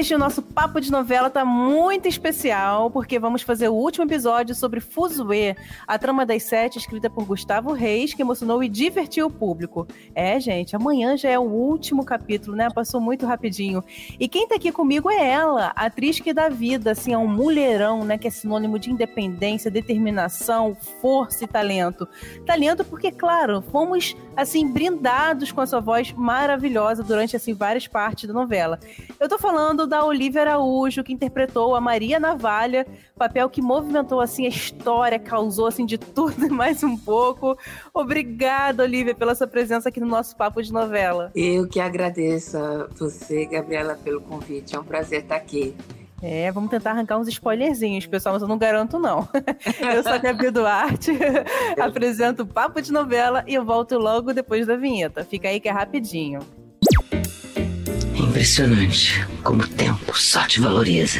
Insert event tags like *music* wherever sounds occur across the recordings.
Hoje o nosso papo de novela tá muito especial, porque vamos fazer o último episódio sobre Fuzue, a trama das sete, escrita por Gustavo Reis, que emocionou e divertiu o público. É, gente, amanhã já é o último capítulo, né? Passou muito rapidinho. E quem tá aqui comigo é ela, a atriz que dá vida, assim, é um mulherão, né? Que é sinônimo de independência, determinação, força e talento. Talento porque, claro, fomos, assim, brindados com a sua voz maravilhosa durante, assim, várias partes da novela. Eu tô falando da Olivia Araújo, que interpretou a Maria Navalha, papel que movimentou assim a história, causou assim de tudo e mais um pouco. Obrigada, Olivia, pela sua presença aqui no nosso papo de novela. Eu que agradeço a você, Gabriela, pelo convite. É um prazer estar aqui. É, vamos tentar arrancar uns spoilerzinhos, pessoal, mas eu não garanto, não. *laughs* Eu sou a Gabi Duarte, *laughs* apresento o Papo de Novela e eu volto logo depois da vinheta. Fica aí que é rapidinho. Impressionante como o tempo só te valoriza.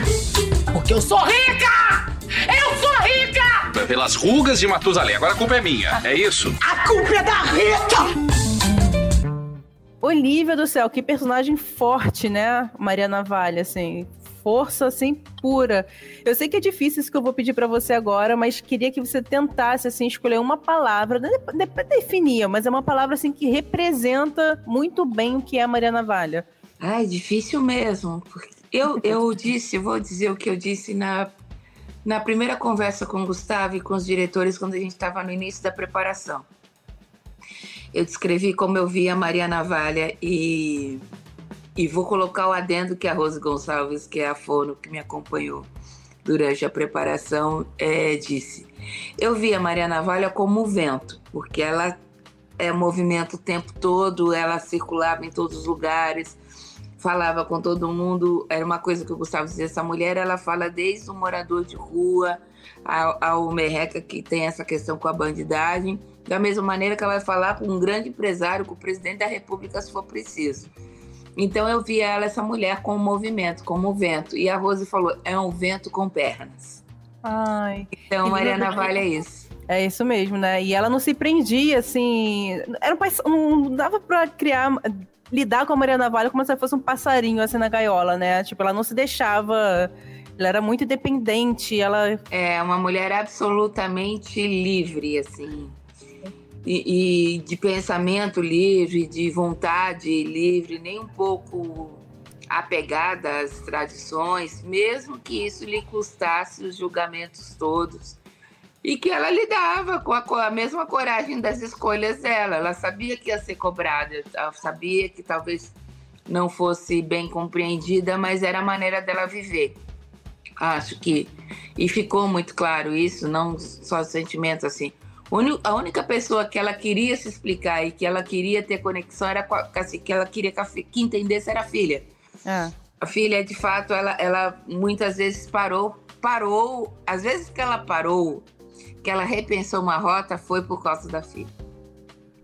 Porque eu sou rica! Eu sou rica! Pelas rugas de Matusalém. Agora a culpa é minha, é isso? A culpa é da Rita! Olivia do céu, que personagem forte, né? Maria Navalha, assim. Força, assim, pura. Eu sei que é difícil isso que eu vou pedir para você agora, mas queria que você tentasse, assim, escolher uma palavra, não definir, mas é uma palavra, assim, que representa muito bem o que é a Maria Navalha. Ai, difícil mesmo. Eu, eu disse, vou dizer o que eu disse na, na primeira conversa com o Gustavo e com os diretores quando a gente estava no início da preparação. Eu descrevi como eu via Maria Navalha e, e vou colocar o adendo que a Rose Gonçalves, que é a fono que me acompanhou durante a preparação, é, disse. Eu via Maria Navalha como o vento, porque ela é movimento o tempo todo, ela circulava em todos os lugares, falava com todo mundo. Era uma coisa que eu gostava de dizer: essa mulher ela fala desde o morador de rua ao, ao merreca que tem essa questão com a bandidagem, da mesma maneira que ela vai falar com um grande empresário, com o presidente da República, se for preciso. Então eu via ela, essa mulher, com o movimento, como o vento. E a Rose falou: é um vento com pernas. Ai. Então, Mariana Vale é isso. É isso mesmo, né? E ela não se prendia, assim. Era um, não dava pra criar lidar com a Maria Navalha como se ela fosse um passarinho assim na gaiola, né? Tipo, ela não se deixava. Ela era muito independente, ela. É, uma mulher absolutamente livre, assim. E, e de pensamento livre, de vontade livre, nem um pouco apegada às tradições, mesmo que isso lhe custasse os julgamentos todos e que ela lidava com a, com a, mesma coragem das escolhas dela. Ela sabia que ia ser cobrada, ela sabia que talvez não fosse bem compreendida, mas era a maneira dela viver. Acho que e ficou muito claro isso, não só sentimentos assim. A única pessoa que ela queria se explicar e que ela queria ter conexão era assim, que ela queria que, a, que entendesse era a filha. É. A filha, de fato, ela, ela muitas vezes parou, parou. Às vezes que ela parou que ela repensou uma rota foi por causa da filha.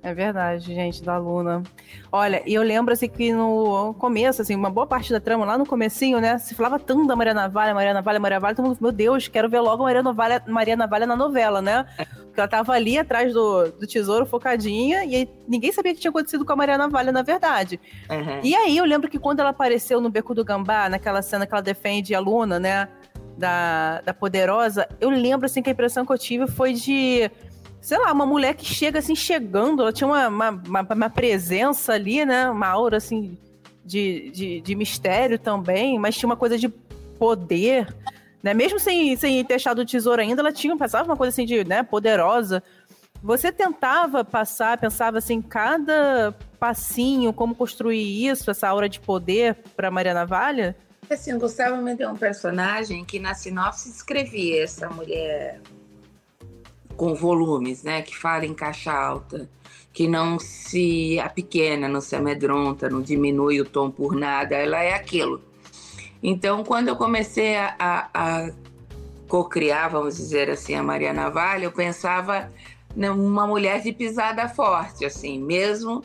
É verdade, gente, da Luna. Olha, e eu lembro assim que no começo, assim, uma boa parte da trama, lá no comecinho, né, se falava tanto da Maria Navalha, Maria Navalha, Maria Navalha, todo mundo, meu Deus, quero ver logo a Maria Navalha, Maria Navalha na novela, né? Porque ela tava ali atrás do, do tesouro, focadinha, e ninguém sabia o que tinha acontecido com a Maria Navalha, na verdade. Uhum. E aí eu lembro que quando ela apareceu no Beco do Gambá, naquela cena que ela defende a Luna, né, da, da Poderosa, eu lembro, assim, que a impressão que eu tive foi de sei lá, uma mulher que chega assim, chegando, ela tinha uma, uma, uma, uma presença ali, né? Uma aura assim de, de, de, mistério também, mas tinha uma coisa de poder, né? Mesmo sem, sem ter achado o tesouro ainda, ela tinha, passava uma coisa assim de, né, poderosa. Você tentava passar, pensava assim, cada passinho, como construir isso, essa aura de poder para Maria Navalha? Assim, Gustavo me deu um personagem que na sinopse escrevia essa mulher com volumes, né? Que fala em caixa alta, que não se pequena, não se amedronta, não diminui o tom por nada, ela é aquilo. Então, quando eu comecei a, a, a co-criar, vamos dizer assim, a Maria Navalha, eu pensava numa mulher de pisada forte, assim, mesmo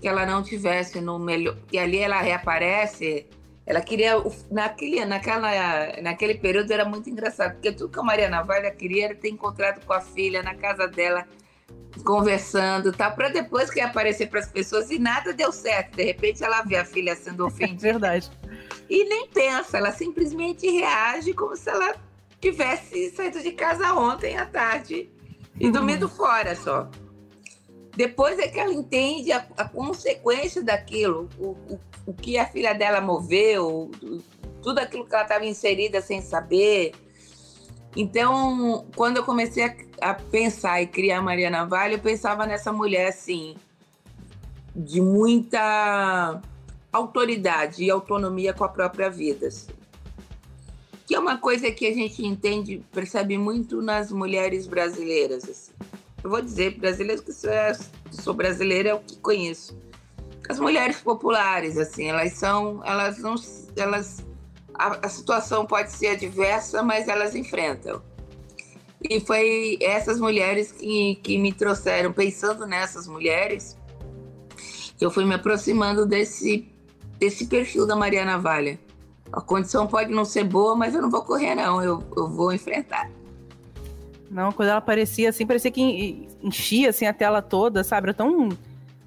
que ela não tivesse no melhor, que ali ela reaparece Ela queria. Naquele, naquela, naquele período era muito engraçado, porque tudo que a Maria Navalha queria era ter encontrado com a filha na casa dela, conversando tá para depois que aparecer para as pessoas e nada deu certo. De repente ela vê a filha sendo *laughs* ofendida. Verdade. E nem pensa, ela simplesmente reage como se ela tivesse saído de casa ontem à tarde e dormido fora só. Depois é que ela entende a, a consequência daquilo, o, o, o, que a filha dela moveu, tudo aquilo que ela estava inserida sem saber. Então, quando eu comecei a, a pensar e criar Maria Navalha, eu pensava nessa mulher assim, de muita autoridade e autonomia com a própria vida. Assim. Que é uma coisa que a gente entende, percebe muito nas mulheres brasileiras. Assim eu vou dizer brasileiros que sou, sou brasileira é o que conheço. As mulheres populares, assim, elas são, elas não, elas, a, a situação pode ser adversa, mas elas enfrentam. E foi essas mulheres que, que me trouxeram, pensando nessas mulheres, eu fui me aproximando desse, desse perfil da Maria Navalha. A condição pode não ser boa, mas eu não vou correr, não, eu, eu vou enfrentar. Não, quando ela aparecia assim, parecia que enchia assim, a tela toda, sabe? Era tão.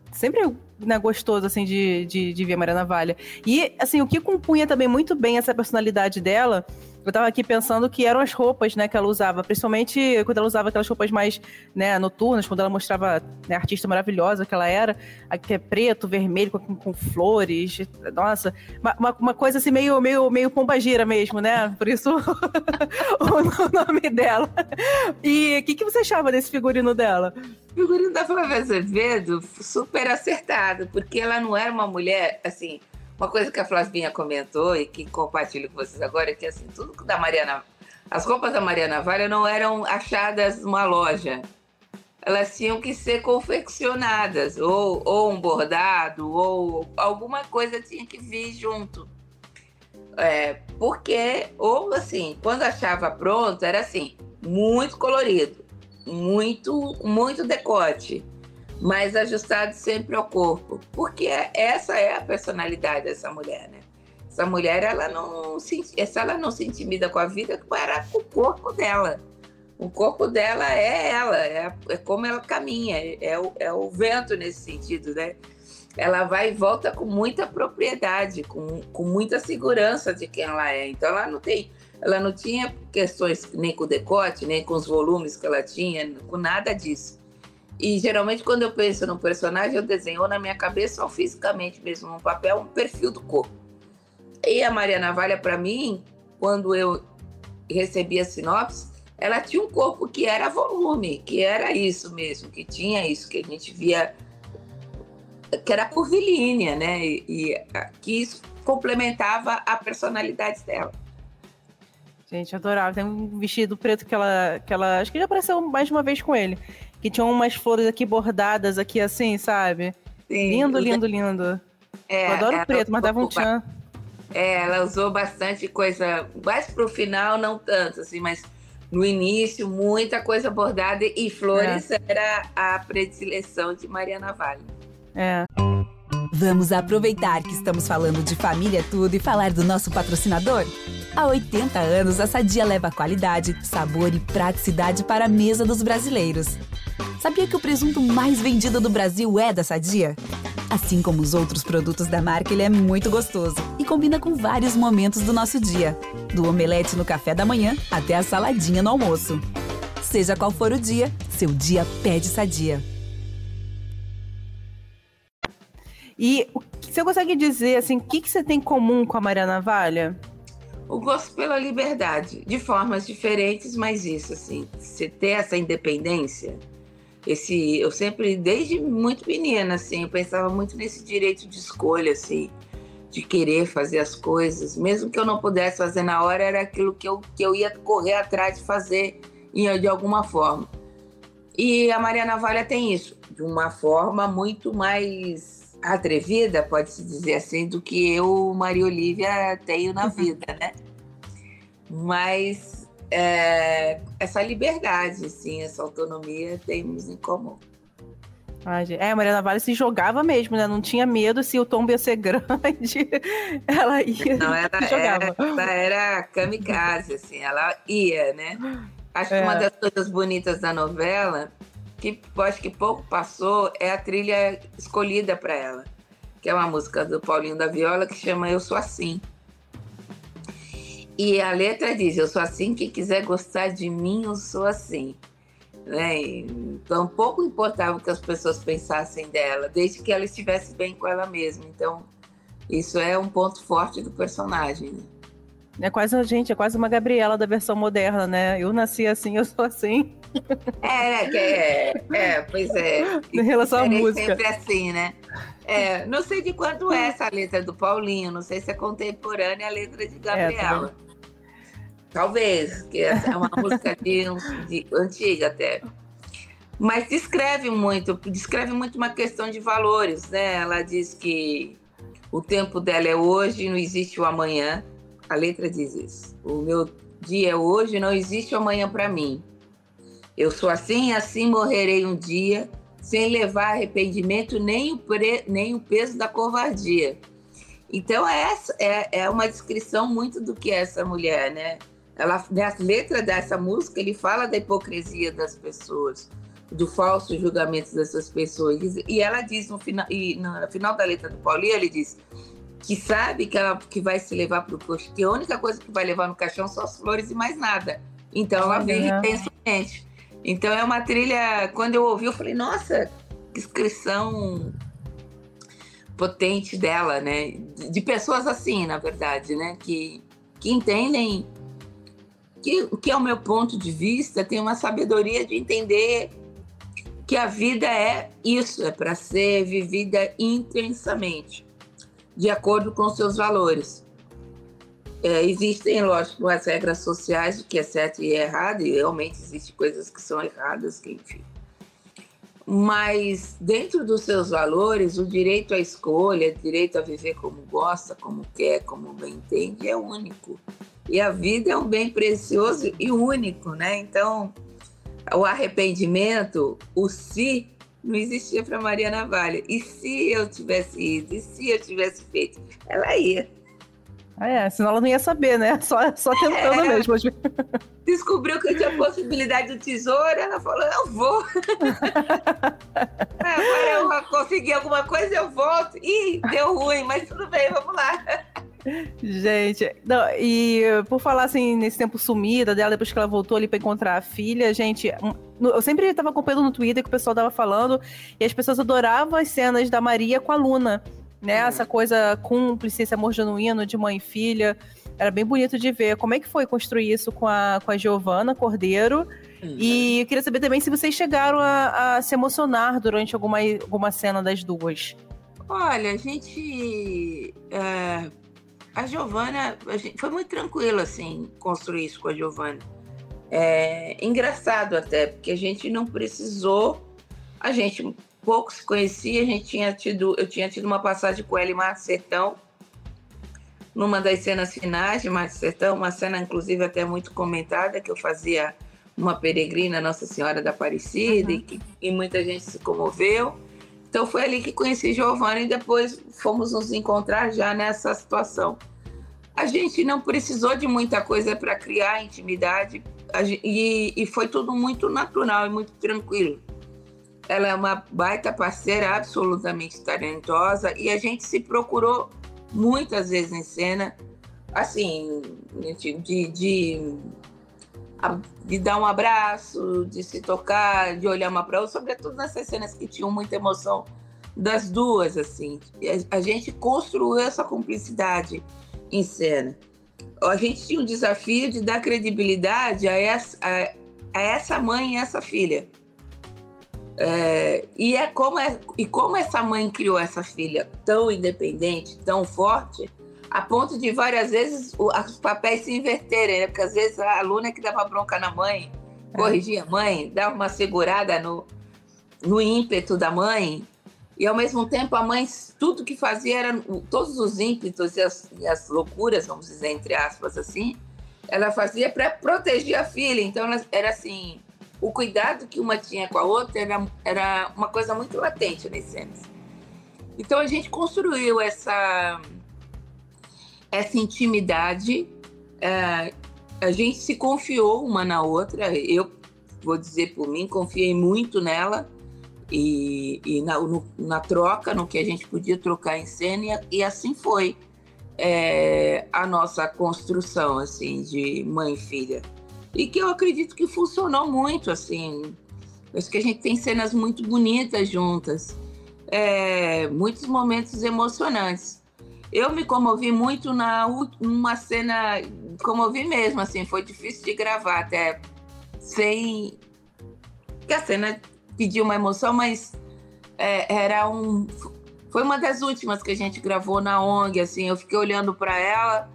Sempre né, gostoso, assim, de, de, de ver a Maria Navalha. E, assim, o que compunha também muito bem essa personalidade dela eu tava aqui pensando que eram as roupas, né, que ela usava, principalmente quando ela usava aquelas roupas mais, né, noturnas, quando ela mostrava né, a artista maravilhosa que ela era, que é preto, vermelho, com, com flores, nossa, uma, uma, coisa assim meio, meio, meio pombagira mesmo, né, por isso *laughs* o nome dela. E o que, que você achava desse figurino dela? O figurino da Flávia Azevedo, super acertado, porque ela não era uma mulher, assim, uma coisa que a Flavinha comentou e que compartilho com vocês agora é que assim, tudo da Mariana, as roupas da Mariana Valha não eram achadas numa loja. Elas tinham que ser confeccionadas, ou, ou um bordado, ou alguma coisa tinha que vir junto. É, porque, ou assim, quando achava pronto, era assim, muito colorido, muito, muito decote mas ajustado sempre ao corpo, porque essa é a personalidade dessa mulher, né? Essa mulher, ela não se, essa ela não se intimida com a vida, para com o corpo dela. O corpo dela é ela, é, é como ela caminha, é, é, o, é o vento nesse sentido, né? Ela vai e volta com muita propriedade, com, com muita segurança de quem ela é. Então ela não tem, ela não tinha questões nem com o decote, nem com os volumes que ela tinha, com nada disso. E geralmente, quando eu penso no personagem, eu desenho na minha cabeça ou fisicamente mesmo no papel um perfil do corpo. E a Maria Navalha, para mim, quando eu recebi a sinopse, ela tinha um corpo que era volume, que era isso mesmo, que tinha isso, que a gente via, que era curvilínea, né? E, e que isso complementava a personalidade dela. Gente, adorava. Tem um vestido preto que ela, que ela. Acho que já apareceu mais de uma vez com ele que tinham umas flores aqui bordadas aqui assim, sabe? Sim, lindo, lindo, lindo. É, Eu adoro preto, mas dava um tchan. É, ela usou bastante coisa, mais pro final não tanto, assim, mas no início muita coisa bordada e flores é. era a predileção de Maria Navalha. É. Vamos aproveitar que estamos falando de família tudo e falar do nosso patrocinador? Há 80 anos, a Sadia leva qualidade, sabor e praticidade para a mesa dos brasileiros. Sabia que o presunto mais vendido do Brasil é da Sadia? Assim como os outros produtos da marca, ele é muito gostoso e combina com vários momentos do nosso dia, do omelete no café da manhã até a saladinha no almoço. Seja qual for o dia, seu dia pede Sadia. E você consegue dizer assim, o que, que você tem em comum com a Maria Navalha? O gosto pela liberdade, de formas diferentes, mas isso, assim, você ter essa independência esse eu sempre desde muito menina assim eu pensava muito nesse direito de escolha assim de querer fazer as coisas. Mesmo que eu não pudesse fazer na hora era aquilo que eu, que eu ia correr atrás de fazer de alguma forma. E a Maria Navalha tem isso de uma forma muito mais atrevida pode se dizer assim do que eu Maria Olívia tenho na vida né? Mas é, essa liberdade, sim, essa autonomia temos em comum. Ai. É, a Mariana Vale se jogava mesmo, né? Não tinha medo se o tombo ia ser *laughs* grande. ela ia. Não, ela, jogava. era, ela era kamikaze, assim, ela ia, né? Acho que uma É. das coisas bonitas da novela, que acho que pouco passou, é a trilha escolhida para ela, que é uma música do Paulinho da Viola que chama Eu Sou Assim. E a letra diz: Eu sou assim, quem quiser gostar de mim, eu sou assim. Né? Então, pouco importava o que as pessoas pensassem dela, desde que ela estivesse bem com ela mesma. Então, isso é um ponto forte do personagem. Né? É quase a gente, é quase uma Gabriela da versão moderna, né? Eu nasci assim, eu sou assim. É, né, é, é, pois é. Em relação à Serei música. sempre assim, né? É, não sei de quando é essa letra do Paulinho, não sei se é contemporânea a letra de Gabriela. Talvez, que essa é uma música de, de- antiga até. Mas descreve muito, descreve muito uma questão de valores, né? Ela diz que o tempo dela é hoje, não existe o amanhã. A letra diz isso. O meu dia é hoje, não existe o amanhã para mim. Eu sou assim, assim morrerei um dia, sem levar arrependimento nem o, pre- nem o peso da covardia. Então, essa é, é uma descrição muito do que é essa mulher, né? Ela, na letra dessa música, ele fala da hipocrisia das pessoas, do falso julgamento dessas pessoas. E ela diz no final, e no final da letra do Paulinho, ele diz que sabe que ela que vai se levar para o caixão, que a única coisa que vai levar no caixão são as flores e mais nada. Então ela Olha. intensamente. Então é uma trilha. Quando eu ouvi, eu falei, nossa, que inscrição potente dela, né? De, de pessoas assim, na verdade, né? Que, que entendem que, que é o meu ponto de vista, tem uma sabedoria de entender que a vida é isso, é para ser vivida intensamente, de acordo com seus valores. É, existem, lógico, as regras sociais do que é certo e errado, e realmente existem coisas que são erradas, que enfim. Mas dentro dos seus valores, o direito à escolha, o direito a viver como gosta, como quer, como bem entende, é único. E a vida é um bem precioso e único, né? Então, o arrependimento, o se, não existia para Maria Navalha. E se eu tivesse ido? E se eu tivesse feito? Ela ia. Ah, é, senão ela não ia saber, né? Só, só tentando É. mesmo. Descobriu que tinha possibilidade do tesouro, ela falou: Eu vou. *laughs* Agora eu consegui alguma coisa, eu volto. Ih, deu ruim, mas tudo bem, vamos lá. Gente, não, e por falar assim, nesse tempo sumida dela, depois que ela voltou ali pra encontrar a filha, gente, eu sempre tava acompanhando no Twitter que o pessoal tava falando, e as pessoas adoravam as cenas da Maria com a Luna, né? Essa coisa cúmplice, esse amor genuíno de mãe e filha. Era bem bonito de ver. Como é que foi construir isso com a, com a Giovana Cordeiro? E eu queria saber também se vocês chegaram a, a se emocionar durante alguma, alguma cena das duas. Olha, a gente. é, a Giovana, a gente- foi muito tranquilo, assim, construir isso com a Giovana. É engraçado até, porque a gente não precisou, a gente pouco se conhecia, a gente tinha tido, eu tinha tido uma passagem com ela em Mar Sertão, numa das cenas finais de Mar Sertão, uma cena inclusive até muito comentada, que eu fazia uma peregrina Nossa Senhora da Aparecida, e, que, e muita gente se comoveu. Então foi ali que conheci Giovana e depois fomos nos encontrar já nessa situação. A gente não precisou de muita coisa para criar intimidade e, e foi tudo muito natural e muito tranquilo. Ela é uma baita parceira, absolutamente talentosa e a gente se procurou muitas vezes em cena, assim, de, de, de, dar um abraço, de se tocar, de olhar uma para outra, sobretudo nessas cenas que tinham muita emoção das duas, assim. A, gente construiu essa cumplicidade em cena. A gente tinha um desafio de dar credibilidade a essa, a, a essa mãe e essa filha. É, e, é como é, e como essa mãe criou essa filha tão independente, tão forte, a ponto de várias vezes os papéis se inverterem, né? Porque às vezes a aluna é que dava bronca na mãe, corrigia a mãe, dava uma segurada no, no ímpeto da mãe, e ao mesmo tempo a mãe, tudo que fazia era todos os ímpetos e as, e as loucuras, vamos dizer, entre aspas assim, ela fazia para proteger a filha. Então ela era assim, o cuidado que uma tinha com a outra era, era uma coisa muito latente nas cenas. Então a gente construiu essa, essa intimidade, é, a gente se confiou uma na outra. Eu vou dizer por mim, confiei muito nela e, e na, no, na, troca, no que a gente podia trocar em cena, e, e assim foi é, a nossa construção assim de mãe e filha e que eu acredito que funcionou muito assim acho que a gente tem cenas muito bonitas juntas é, muitos momentos emocionantes eu me comovi muito na uma cena comovi mesmo assim foi difícil de gravar até sem que a cena pediu uma emoção mas é, era um foi uma das últimas que a gente gravou na ONG, assim, eu fiquei olhando para ela,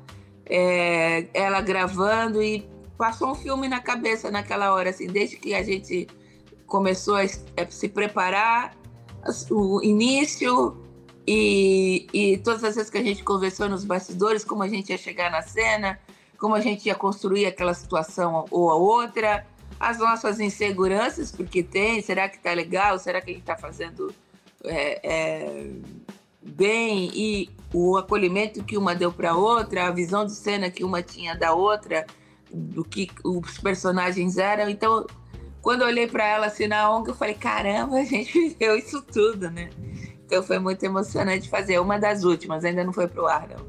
é, ela gravando e passou um filme na cabeça naquela hora, assim, desde que a gente começou a, a se preparar, o início e, e todas as vezes que a gente conversou nos bastidores, como a gente ia chegar na cena, como a gente ia construir aquela situação ou a outra, as nossas inseguranças, porque tem, será que tá legal, será que a gente tá fazendo é, é, bem e o acolhimento que uma deu para outra, a visão de cena que uma tinha da outra, do que os personagens eram. Então, quando eu olhei para ela assim na ONG, eu falei: caramba, a gente *laughs* viveu isso tudo, né? Então foi muito emocionante fazer. Uma das últimas, ainda não foi pro ar, não.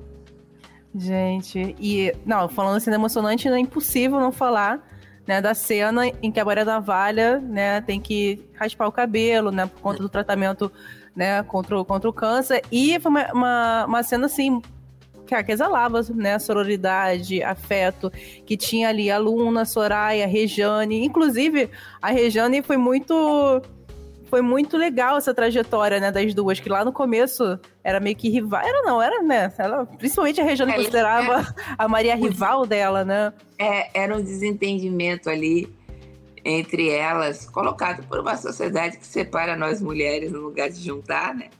Gente, e não, falando assim emocionante, é impossível não falar né, da cena em que a Maria Navalha, né, tem que raspar o cabelo, né, por conta do tratamento, né, contra, o, contra o câncer. E foi uma, uma, uma cena, assim, que, exalava, né, sororidade, afeto, que tinha ali a Luna, Soraya, a Rejane. Inclusive, a Rejane foi muito foi muito legal essa trajetória, né, das duas, que lá no começo era meio que rival. Era não, era, né? Ela, principalmente a Regiane é, considerava é, a Maria rival dela, né? É, era um desentendimento ali entre elas, colocado por uma sociedade que separa nós mulheres no lugar de juntar, né?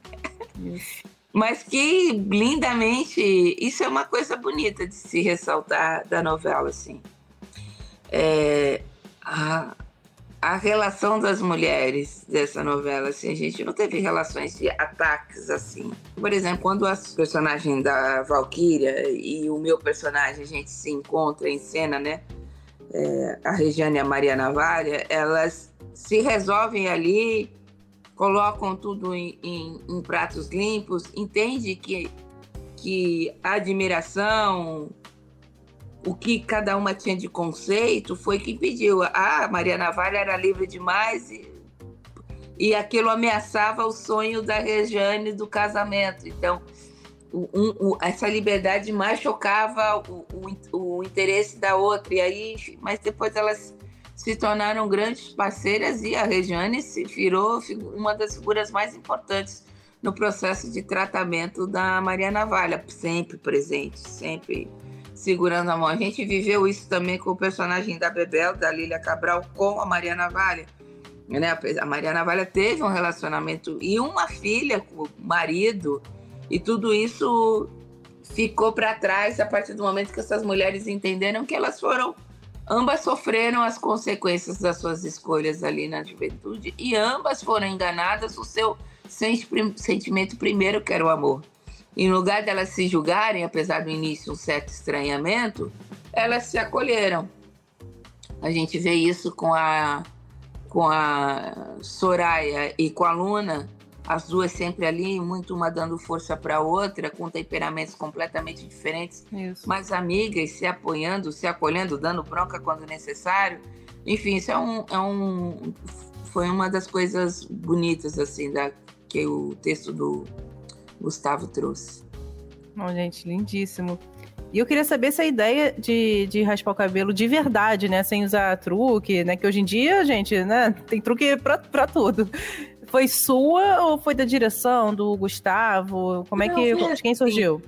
Mas que lindamente, isso é uma coisa bonita de se ressaltar da novela, assim. É, a, a relação das mulheres dessa novela, assim, a gente não teve relações de ataques assim. Por exemplo, quando a personagem da Valkyria e o meu personagem, a gente se encontra em cena, né? É, a Regiane e a Maria Navalha, elas se resolvem ali, colocam tudo em, em, em pratos limpos, entende que, que a admiração, o que cada uma tinha de conceito foi que impediu. Ah, Maria Navalha era livre demais e, e aquilo ameaçava o sonho da Regiane do casamento. Então, um, essa liberdade mais chocava o, o, o, interesse da outra. E aí, mas depois elas se tornaram grandes parceiras e a Regiane se virou uma das figuras mais importantes no processo de tratamento da Maria Navalha, sempre presente, sempre segurando a mão. A gente viveu isso também com o personagem da Bebel, da Lília Cabral, com a Maria Navalha. Né? A Maria Navalha teve um relacionamento e uma filha com o marido, e tudo isso ficou para trás a partir do momento que essas mulheres entenderam que elas foram. Ambas sofreram as consequências das suas escolhas ali na juventude e ambas foram enganadas o seu sentimento primeiro, que era o amor. Em lugar delas se julgarem, apesar do início um certo estranhamento, elas se acolheram. A gente vê isso com a, com a Soraya e com a Luna, as duas sempre ali, muito uma dando força para a outra, com temperamentos completamente diferentes, isso. mas amigas, se apoiando, se acolhendo, dando bronca quando necessário. Enfim, isso é um, é um foi uma das coisas bonitas assim da que o texto do Gustavo trouxe. Bom, gente, lindíssimo. E eu queria saber se a ideia de, de raspar o cabelo de verdade, né? Sem usar truque, né? Que hoje em dia, gente, né? Tem truque pra, pra tudo. Foi sua ou foi da direção do Gustavo? Como é não, que. De quem surgiu?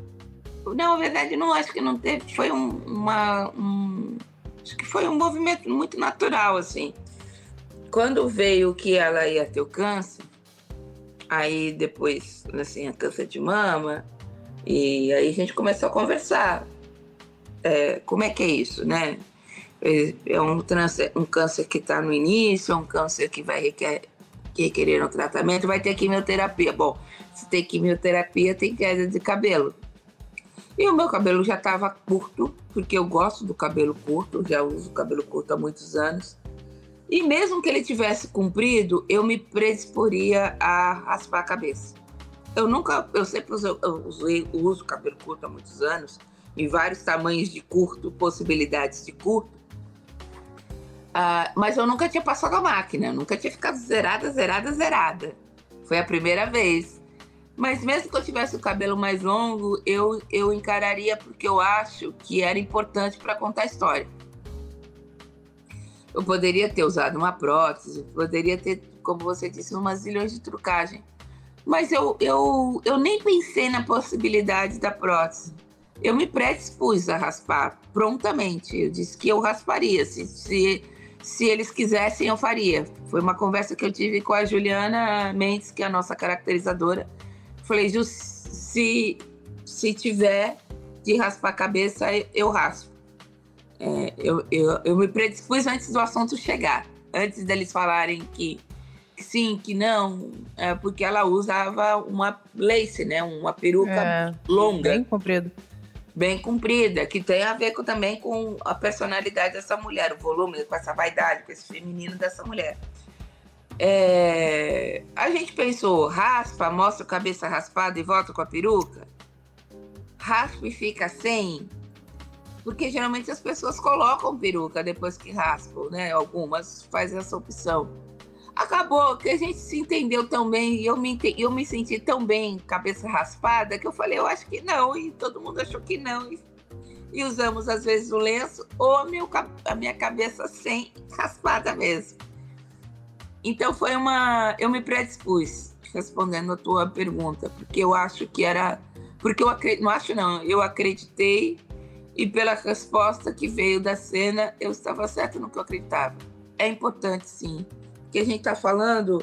Não, na verdade, não acho que não teve. Foi um, uma. Um, acho que foi um movimento muito natural, assim. Quando veio que ela ia ter o câncer, Aí depois, assim, câncer de mama. E aí a gente começou a conversar. É, como é que é isso, né? É, é um, câncer, um câncer que está no início, é um câncer que vai requer, requerer um tratamento, vai ter quimioterapia. Bom, se tem quimioterapia, tem queda de cabelo. E o meu cabelo já estava curto, porque eu gosto do cabelo curto, já uso cabelo curto há muitos anos. E mesmo que ele tivesse comprido, eu me predisporia a raspar a cabeça. Eu nunca, eu sempre usei, eu usei, uso cabelo curto há muitos anos, em vários tamanhos de curto, possibilidades de curto. Uh, mas eu nunca tinha passado a máquina, nunca tinha ficado zerada, zerada, zerada. Foi a primeira vez. Mas mesmo que eu tivesse o cabelo mais longo, eu, eu encararia porque eu acho que era importante para contar a história. Eu poderia ter usado uma prótese, poderia ter, como você disse, umas zilhões de trucagem. Mas eu, eu, eu nem pensei na possibilidade da prótese. Eu me predispus a raspar prontamente. Eu disse que eu rasparia. Se, se, se eles quisessem, eu faria. Foi uma conversa que eu tive com a Juliana Mendes, que é a nossa caracterizadora Falei, Ju, se, se tiver de raspar a cabeça, eu raspo. É, eu, eu, eu me predispus antes do assunto chegar, antes deles falarem que, que sim, que não, é porque ela usava uma lace, né? Uma peruca é, longa. Bem comprida. Bem comprida, que tem a ver com, também com a personalidade dessa mulher, o volume, com essa vaidade, com esse feminino dessa mulher. É, a gente pensou, raspa, mostra a cabeça raspada e volta com a peruca? Raspa e fica sem? Porque geralmente as pessoas colocam peruca depois que raspam, né? Algumas fazem essa opção. Acabou que a gente se entendeu tão bem eu me, eu me senti tão bem, cabeça raspada, que eu falei, eu acho que não, e todo mundo achou que não. E, e usamos às vezes o lenço ou a, meu, a minha cabeça sem raspada mesmo. Então foi uma. Eu me predispus respondendo a tua pergunta, porque eu acho que era. Porque eu acredito. Não acho, não. Eu acreditei e pela resposta que veio da cena, eu estava certo no que eu acreditava. É importante, sim. Porque a gente está falando.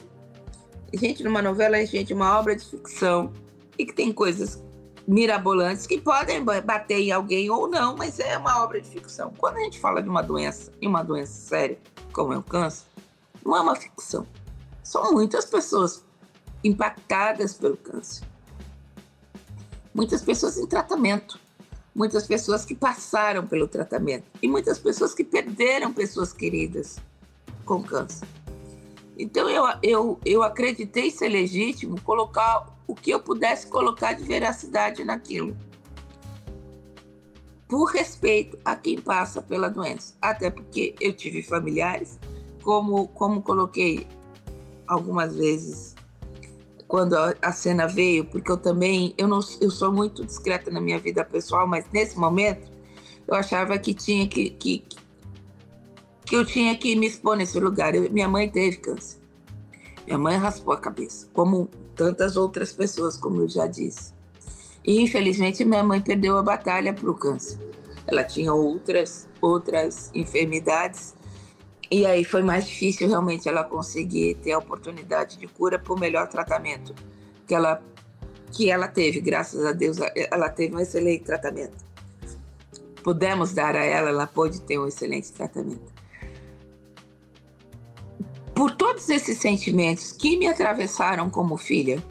Gente, numa novela, a gente, uma obra de ficção e que tem coisas mirabolantes que podem bater em alguém ou não, mas é uma obra de ficção. Quando a gente fala de uma doença, e uma doença séria, como é o câncer, não é uma ficção. São muitas pessoas impactadas pelo câncer. Muitas pessoas em tratamento. Muitas pessoas que passaram pelo tratamento. E muitas pessoas que perderam pessoas queridas com câncer. Então eu, eu, eu acreditei ser legítimo colocar o que eu pudesse colocar de veracidade naquilo. Por respeito a quem passa pela doença. Até porque eu tive familiares como, como coloquei algumas vezes quando a, cena veio, porque eu também eu não eu sou muito discreta na minha vida pessoal, mas nesse momento eu achava que tinha que que, que eu tinha que me expor nesse lugar. Eu, minha mãe teve câncer. Minha mãe raspou a cabeça, como tantas outras pessoas, como eu já disse. E infelizmente minha mãe perdeu a batalha para o câncer. Ela tinha outras outras enfermidades e aí foi mais difícil realmente ela conseguir ter a oportunidade de cura por melhor tratamento que ela que ela teve, graças a Deus, ela teve um excelente tratamento. Pudemos dar a ela, ela pôde ter um excelente tratamento. Por todos esses sentimentos que me atravessaram como filha,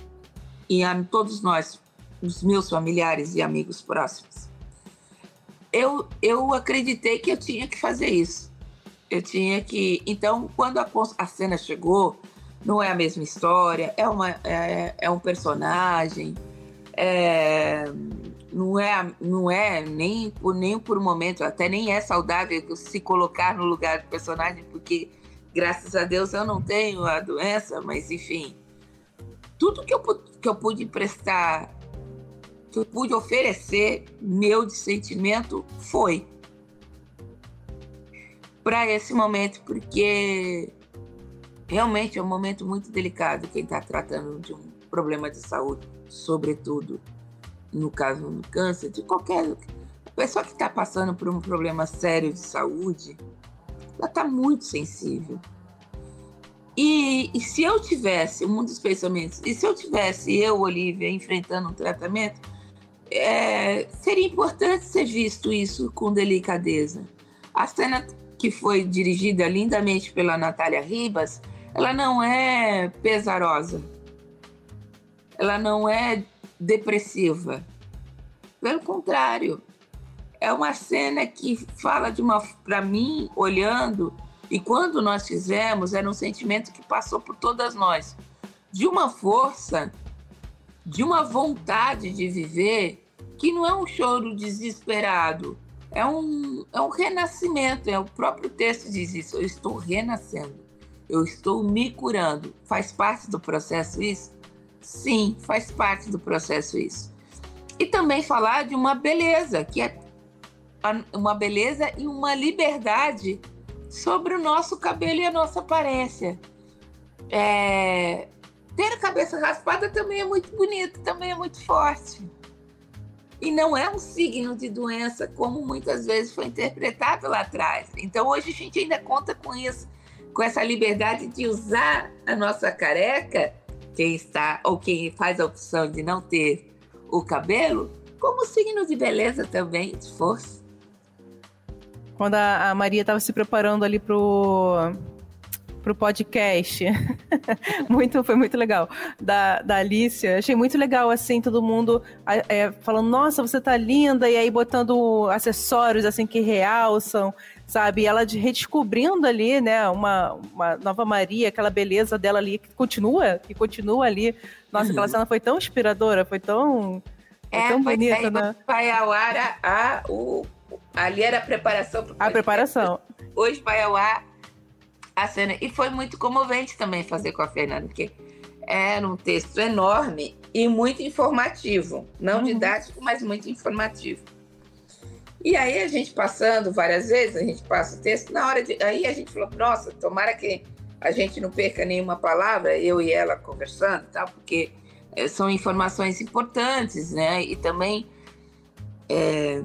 e a todos nós, os meus familiares e amigos próximos, eu, eu acreditei que eu tinha que fazer isso eu tinha que. Então, quando a, a cena chegou, não é a mesma história, é, uma, é, é um personagem, é, não é, não é nem por, nem por um momento, até nem é saudável se colocar no lugar do personagem, porque graças a Deus eu não tenho a doença, mas enfim, tudo que eu, que eu pude prestar, que eu pude oferecer, meu de sentimento, foi para esse momento, porque realmente é um momento muito delicado quem está tratando de um problema de saúde, sobretudo no caso do câncer, de qualquer pessoa que está passando por um problema sério de saúde, ela está muito sensível. E, e, se eu tivesse, um dos pensamentos, e se eu tivesse, eu, Olivia, enfrentando um tratamento, é, seria importante ser visto isso com delicadeza. A cena que foi dirigida lindamente pela Natália Ribas, ela não é pesarosa. Ela não é depressiva. Pelo contrário, é uma cena que fala de uma, para mim, olhando, e quando nós fizemos, era um sentimento que passou por todas nós, de uma força, de uma vontade de viver, que não é um choro desesperado, é um, é um renascimento, é o próprio texto diz isso, eu estou renascendo, eu estou me curando. Faz parte do processo isso? Sim, faz parte do processo isso. E também falar de uma beleza, que é uma beleza e uma liberdade sobre o nosso cabelo e a nossa aparência. É... Ter a cabeça raspada também é muito bonito, também é muito forte. E não é um signo de doença, como muitas vezes foi interpretado lá atrás. Então, hoje a gente ainda conta com isso, com essa liberdade de usar a nossa careca, quem está ou quem faz a opção de não ter o cabelo, como signo de beleza também, de força quando a, Maria estava se preparando ali pro pro podcast. *laughs* muito, foi muito legal. Da, da Alicia. Achei muito legal, assim, todo mundo é, falando, nossa, você tá linda, e aí botando acessórios, assim, que realçam, sabe? E ela de, redescobrindo ali, né, uma, uma nova Maria, aquela beleza dela ali, que continua, que continua ali. Nossa, uhum. aquela cena foi tão inspiradora, foi tão, é, tão bonita, né? Vai ao ar a, a, o Ali era a preparação. A preparação. Hoje vai ao ar a cena. E foi muito comovente também fazer com a Fernanda, porque era um texto enorme e muito informativo. Não uhum. didático, mas muito informativo. E aí a gente passando várias vezes, a gente passa o texto, na hora de. Aí a gente falou, nossa, tomara que a gente não perca nenhuma palavra, eu e ela conversando, tal, porque eh, são informações importantes, né? E também. É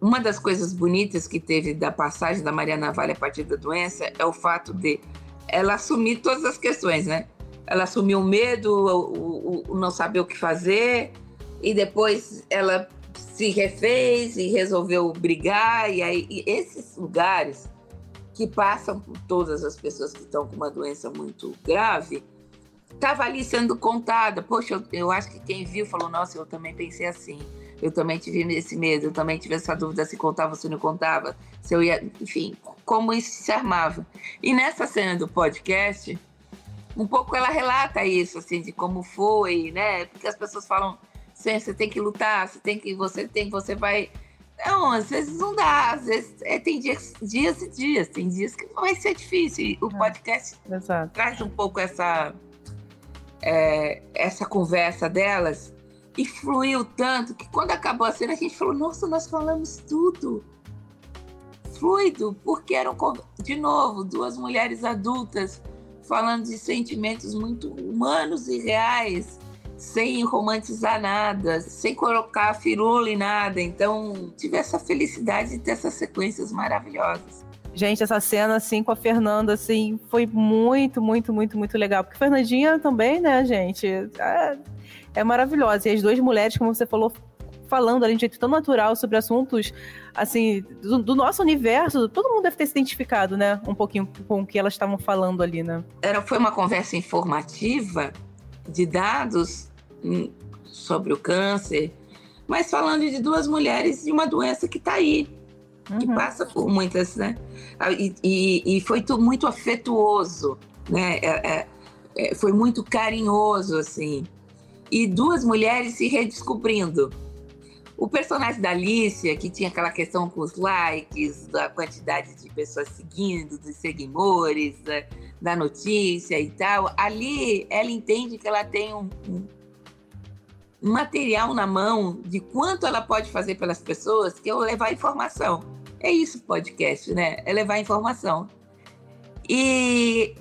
uma das coisas bonitas que teve da passagem da Maria Navalha a partir da doença é o fato de ela assumir todas as questões, né? Ela assumiu o medo, o, o, o não saber o que fazer, e depois ela se refez e resolveu brigar. E aí, e esses lugares que passam por todas as pessoas que estão com uma doença muito grave, estava ali sendo contada. Poxa, eu, eu acho que quem viu falou: Nossa, eu também pensei assim eu também tive esse medo, eu também tive essa dúvida se contava, se não contava, se eu ia, enfim, como isso se armava. E nessa cena do podcast, um pouco ela relata isso, assim, de como foi, né? Porque as pessoas falam, você tem que lutar, você tem que, você tem, você vai. Não, às vezes não dá, às vezes é, tem dias, dias e dias, tem dias que vai ser difícil. E o é, podcast traz um pouco essa, é, essa conversa delas e fluiu tanto que quando acabou a cena a gente falou: nossa, nós falamos tudo. Fluido, porque eram, de novo, duas mulheres adultas falando de sentimentos muito humanos e reais, sem romantizar nada, sem colocar firula em nada. Então, tive essa felicidade de ter essas sequências maravilhosas. Gente, essa cena, assim, com a Fernanda, assim, foi muito, muito, muito, muito legal. Porque Fernandinha também, né, gente? É é maravilhosa. E as duas mulheres, como você falou, falando ali de jeito tão natural sobre assuntos, assim, do, do, nosso universo, todo mundo deve ter se identificado, né? Um pouquinho com o que elas estavam falando ali, né? Era, foi uma conversa informativa de dados hum, sobre o câncer, mas falando de duas mulheres e uma doença que está aí, uhum. que passa por muitas, né? Ah, e, e, e foi tudo muito afetuoso, né? É, é, é, foi muito carinhoso, assim e duas mulheres se redescobrindo. O personagem da Alicia, que tinha aquela questão com os likes, da quantidade de pessoas seguindo, dos seguidores, da, da notícia e tal, ali ela entende que ela tem um, um material na mão de quanto ela pode fazer pelas pessoas, que é levar informação. É isso podcast, né? É levar informação. E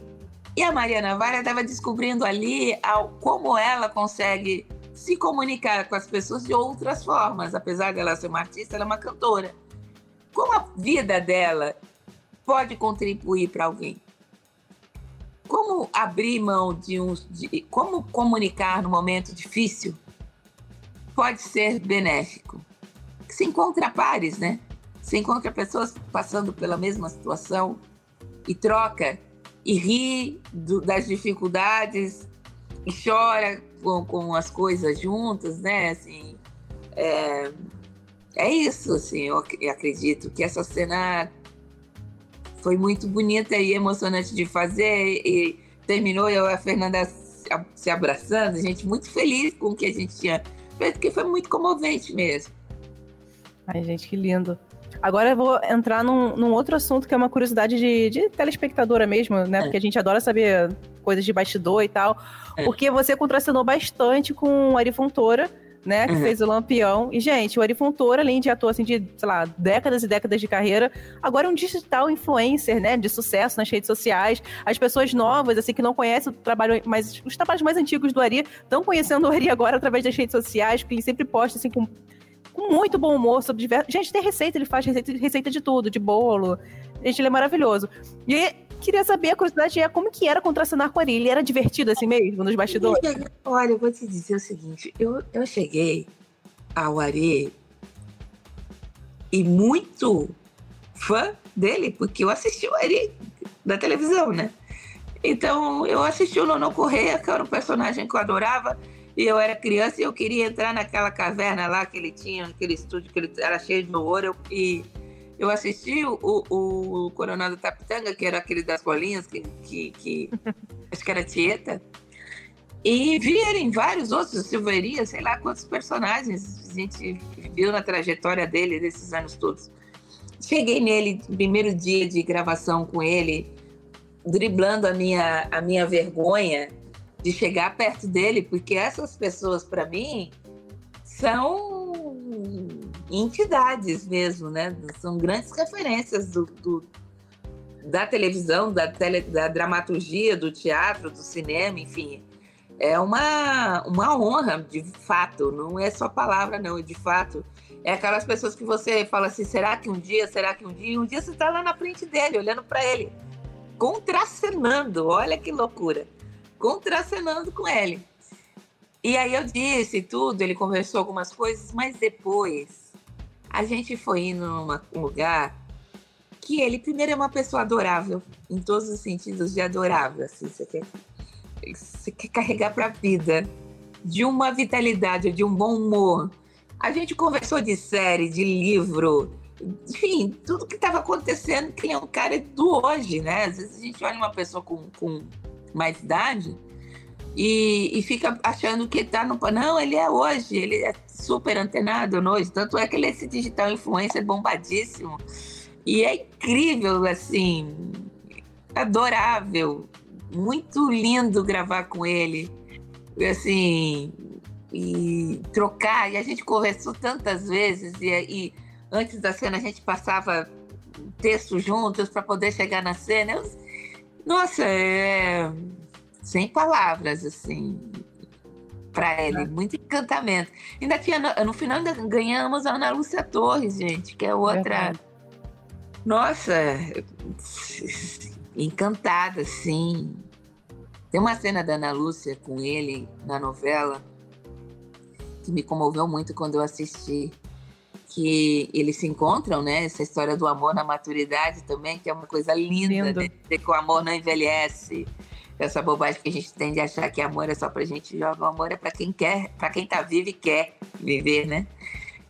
e a Mariana Vara estava descobrindo ali como ela consegue se comunicar com as pessoas de outras formas. Apesar dela ser uma artista, ela é uma cantora. Como a vida dela pode contribuir para alguém? Como abrir mão de um. De, como comunicar no momento difícil pode ser benéfico? Se encontra pares, né? Você encontra pessoas passando pela mesma situação e troca e ri do, das dificuldades e chora com, com as coisas juntas, né? Assim, é, é isso, assim, eu acredito que essa cena foi muito bonita e emocionante de fazer e terminou eu e a Fernanda se abraçando, gente muito feliz com o que a gente tinha feito, porque foi muito comovente mesmo. Ai, gente, que lindo. Agora eu vou entrar num, num outro assunto que é uma curiosidade de, de telespectadora mesmo, né? É. Porque a gente adora saber coisas de bastidor e tal. É. Porque você contracenou bastante com o Ari Fontoura, né? Que uhum. fez o Lampião. E, gente, o Ari Fontoura, além de ator, assim, de, sei lá, décadas e décadas de carreira, agora é um digital influencer, né? De sucesso nas redes sociais. As pessoas novas, assim, que não conhecem o trabalho, mas os trabalhos mais antigos do Ari estão conhecendo o Ari agora através das redes sociais, porque ele sempre posta, assim, com com muito bom humor sobre diversos. Gente, tem receita, ele faz receita, receita de tudo, de bolo. Gente, ele é maravilhoso. E queria saber, a curiosidade é como que era contracenar com ele. Ele era divertido assim mesmo, nos bastidores? Olha, eu vou te dizer o seguinte, eu, eu cheguei ao Ari e muito fã dele, porque eu assisti o Ari da televisão, né? Então, eu assisti o Nono Correia, que era um personagem que eu adorava, e eu era criança e eu queria entrar naquela caverna lá que ele tinha, aquele estúdio que ele era cheio de ouro. E eu assisti o, o, o Coronel do Tapitanga, que era aquele das bolinhas, que, que, que *laughs* acho que era Tieta. E vi ele em vários outros, Silveria, sei lá quantos personagens a gente viu na trajetória dele desses anos todos. Cheguei nele, primeiro dia de gravação com ele, driblando a minha, a minha vergonha de chegar perto dele, porque essas pessoas, para mim, são entidades mesmo, né? São grandes referências do, do da televisão, da, tele, da dramaturgia, do teatro, do cinema, enfim. É uma, uma honra, de fato, não é só palavra, não, de fato. É aquelas pessoas que você fala assim: será que um dia, será que um dia? E um dia você está lá na frente dele, olhando para ele, contracenando, olha que loucura contracenando com ele. E aí eu disse tudo, ele conversou algumas coisas, mas depois a gente foi indo num lugar que ele, primeiro, é uma pessoa adorável, em todos os sentidos de adorável. Assim, você, quer, você quer carregar para a vida, de uma vitalidade, de um bom humor. A gente conversou de série, de livro, enfim, tudo que estava acontecendo, que é um cara do hoje, né? Às vezes a gente olha uma pessoa com, com mais idade e, e fica achando que está no. Não, ele é hoje, ele é super antenado hoje. Tanto é que ele é esse digital influencer bombadíssimo. E é incrível, assim, adorável, muito lindo gravar com ele. Assim, e trocar. E a gente conversou tantas vezes, e, e antes da cena a gente passava texto juntos para poder chegar na cena. Eu, nossa, é sem palavras, assim, para ele, muito encantamento. Ainda tinha, no final ainda ganhamos a Ana Lúcia Torres, gente, que é outra. Nossa, encantada, sim. Tem uma cena da Ana Lúcia com ele na novela que me comoveu muito quando eu assisti que eles se encontram, né? Essa história do amor na maturidade também, que é uma coisa linda, Lindo. de, de que o amor não envelhece. Essa bobagem que a gente tende a achar que amor é só pra gente jogar, o amor é para quem quer, para quem tá vivo e quer viver, né?